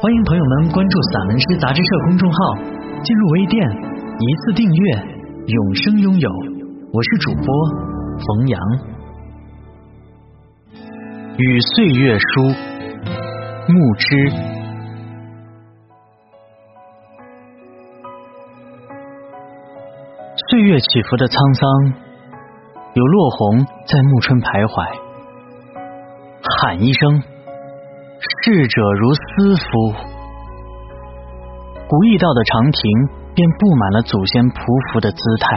欢迎朋友们关注散文诗杂志社公众号，进入微店一次订阅，永生拥有。我是主播冯阳，与岁月书，木之。岁月起伏的沧桑，有落红在暮春徘徊，喊一声。逝者如斯夫，古驿道的长亭便布满了祖先匍匐的姿态。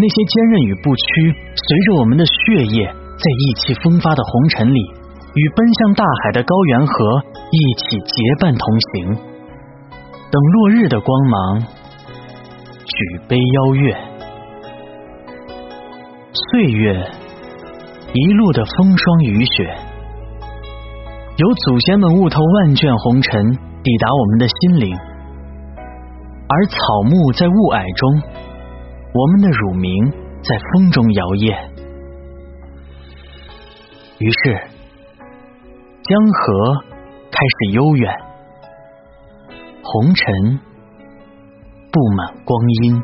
那些坚韧与不屈，随着我们的血液，在意气风发的红尘里，与奔向大海的高原河一起结伴同行。等落日的光芒，举杯邀月，岁月一路的风霜雨雪。有祖先们悟透万卷红尘，抵达我们的心灵；而草木在雾霭中，我们的乳名在风中摇曳。于是，江河开始悠远，红尘布满光阴。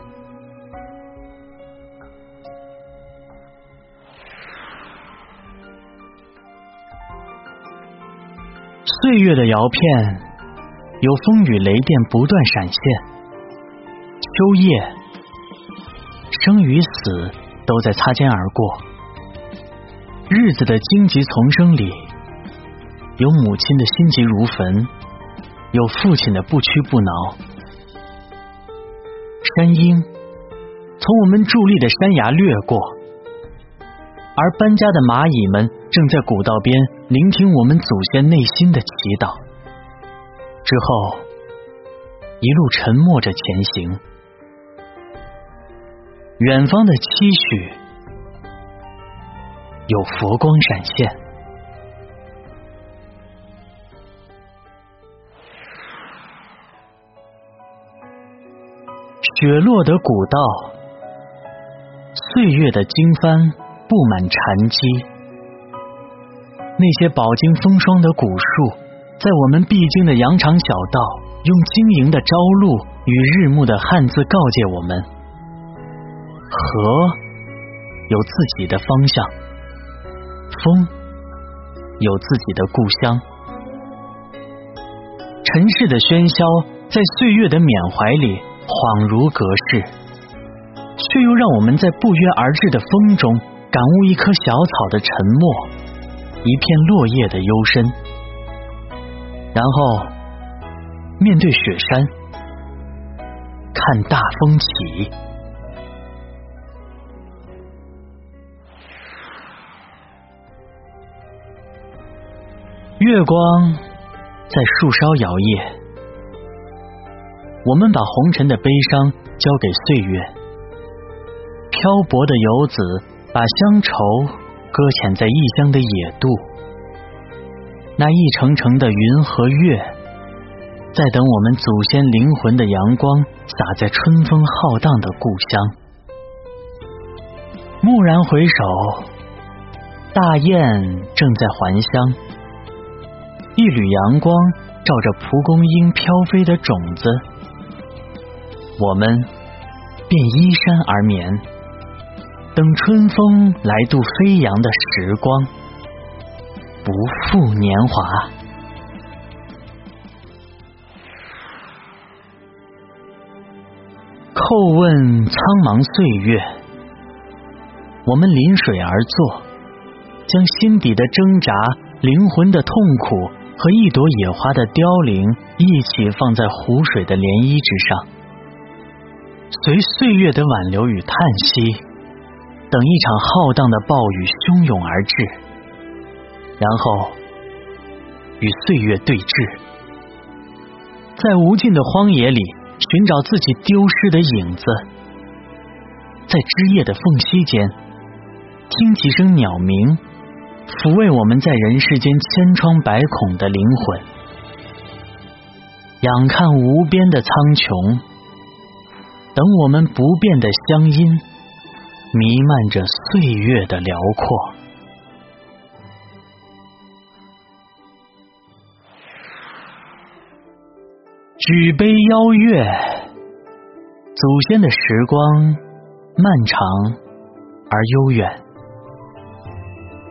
岁月的摇片，有风雨雷电不断闪现。秋叶，生与死都在擦肩而过。日子的荆棘丛生里，有母亲的心急如焚，有父亲的不屈不挠。山鹰从我们伫立的山崖掠过，而搬家的蚂蚁们正在古道边。聆听我们祖先内心的祈祷之后，一路沉默着前行。远方的期许有佛光闪现，雪落的古道，岁月的经幡布满禅机。那些饱经风霜的古树，在我们必经的羊肠小道，用晶莹的朝露与日暮的汉字告诫我们：河有自己的方向，风有自己的故乡。尘世的喧嚣，在岁月的缅怀里恍如隔世，却又让我们在不约而至的风中，感悟一棵小草的沉默。一片落叶的幽深，然后面对雪山，看大风起。月光在树梢摇曳，我们把红尘的悲伤交给岁月。漂泊的游子把乡愁。搁浅在异乡的野渡，那一程程的云和月，在等我们祖先灵魂的阳光洒在春风浩荡的故乡。蓦然回首，大雁正在还乡，一缕阳光照着蒲公英飘飞的种子，我们便依山而眠。等春风来度飞扬的时光，不负年华。叩问苍茫岁月，我们临水而坐，将心底的挣扎、灵魂的痛苦和一朵野花的凋零一起放在湖水的涟漪之上，随岁月的挽留与叹息。等一场浩荡的暴雨汹涌而至，然后与岁月对峙，在无尽的荒野里寻找自己丢失的影子，在枝叶的缝隙间听几声鸟鸣，抚慰我们在人世间千疮百孔的灵魂。仰看无边的苍穹，等我们不变的乡音，弥漫着岁月的辽阔。举杯邀月，祖先的时光漫长而悠远。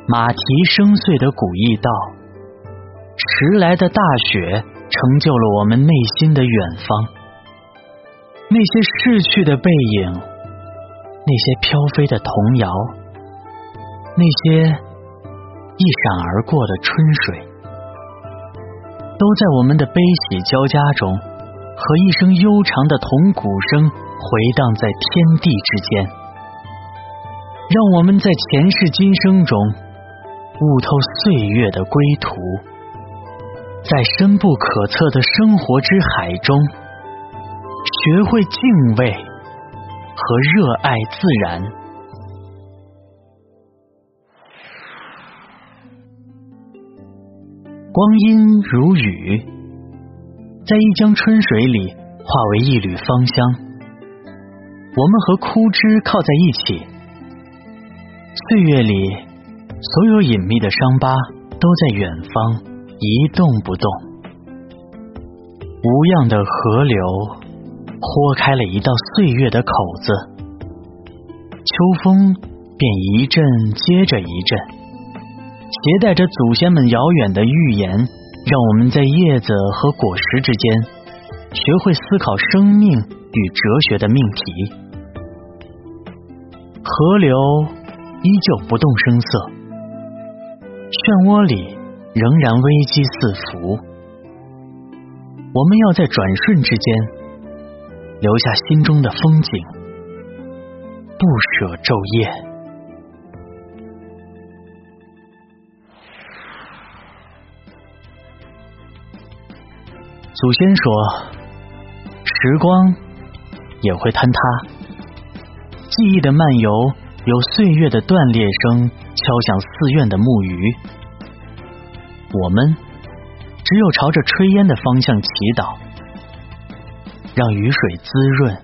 马蹄声碎的古驿道，迟来的大雪成就了我们内心的远方。那些逝去的背影，那些飘飞的童谣，那些一闪而过的春水。都在我们的悲喜交加中，和一声悠长的铜鼓声回荡在天地之间，让我们在前世今生中悟透岁月的归途，在深不可测的生活之海中，学会敬畏和热爱自然。光阴如雨，在一江春水里化为一缕芳香。我们和枯枝靠在一起，岁月里所有隐秘的伤疤都在远方一动不动。无恙的河流豁开了一道岁月的口子，秋风便一阵接着一阵。携带着祖先们遥远的预言，让我们在叶子和果实之间，学会思考生命与哲学的命题。河流依旧不动声色，漩涡里仍然危机四伏。我们要在转瞬之间，留下心中的风景，不舍昼夜。祖先说，时光也会坍塌，记忆的漫游有岁月的断裂声敲响寺院的木鱼，我们只有朝着炊烟的方向祈祷，让雨水滋润，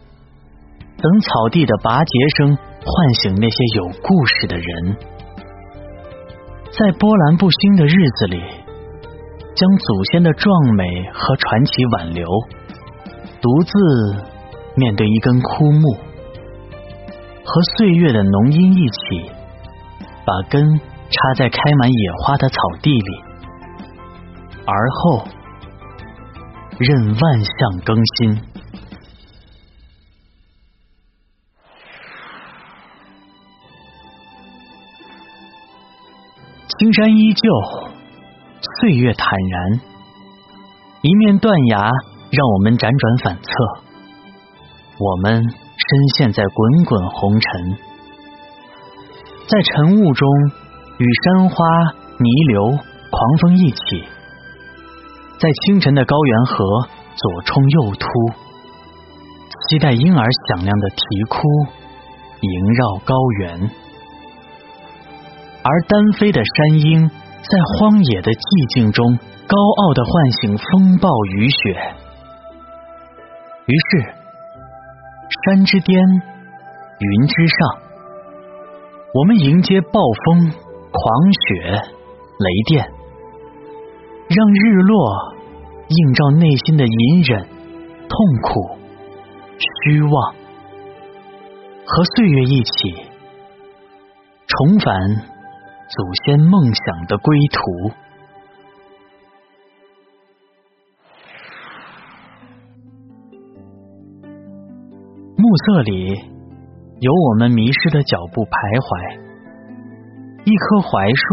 等草地的拔节声唤醒那些有故事的人，在波澜不兴的日子里。将祖先的壮美和传奇挽留，独自面对一根枯木，和岁月的浓荫一起，把根插在开满野花的草地里，而后任万象更新。青山依旧。岁月坦然，一面断崖让我们辗转反侧。我们深陷在滚滚红尘，在晨雾中与山花、泥流、狂风一起，在清晨的高原河左冲右突，期待婴儿响亮的啼哭萦绕高原，而单飞的山鹰。在荒野的寂静中，高傲的唤醒风暴雨雪。于是，山之巅，云之上，我们迎接暴风、狂雪、雷电，让日落映照内心的隐忍、痛苦、虚妄，和岁月一起重返。祖先梦想的归途，暮色里有我们迷失的脚步徘徊，一棵槐树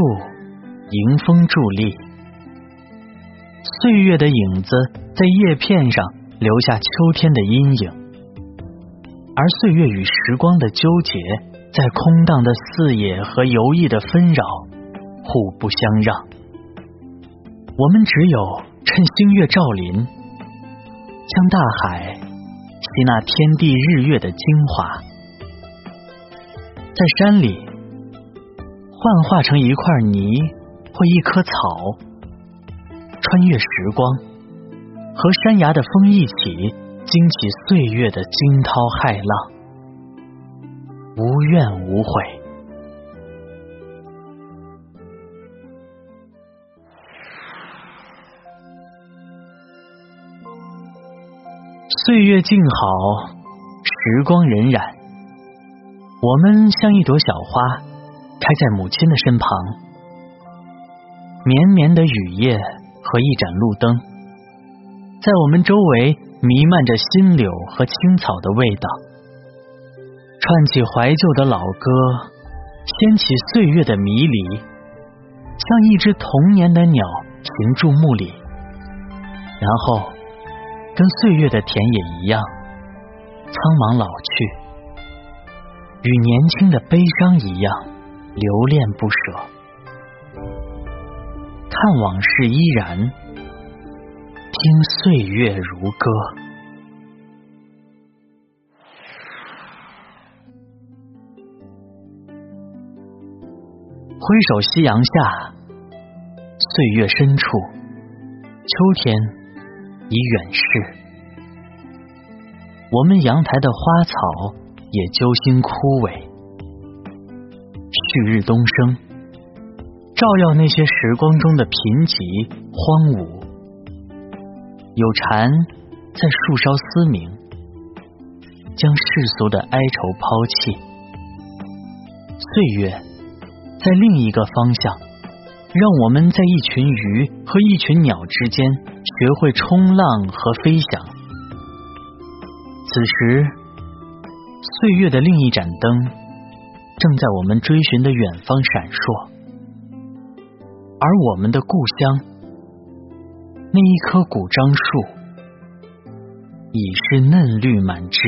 迎风伫立，岁月的影子在叶片上留下秋天的阴影，而岁月与时光的纠结。在空荡的四野和游弋的纷扰，互不相让。我们只有趁星月照临，将大海吸纳天地日月的精华，在山里幻化成一块泥或一棵草，穿越时光，和山崖的风一起，惊起岁月的惊涛骇浪，无怨无悔。岁月静好，时光荏苒。我们像一朵小花，开在母亲的身旁。绵绵的雨夜和一盏路灯，在我们周围弥漫着新柳和青草的味道，串起怀旧的老歌，掀起岁月的迷离，像一只童年的鸟停驻木里，然后。跟岁月的田野一样，苍茫老去，与年轻的悲伤一样留恋不舍。看往事依然，听岁月如歌。挥手夕阳下，岁月深处，秋天。已远逝，我们阳台的花草也揪心枯萎。旭日东升，照耀那些时光中的贫瘠荒芜。有蝉在树梢嘶鸣，将世俗的哀愁抛弃。岁月在另一个方向，让我们在一群鱼和一群鸟之间。学会冲浪和飞翔。此时，岁月的另一盏灯正在我们追寻的远方闪烁，而我们的故乡，那一棵古樟树，已是嫩绿满枝。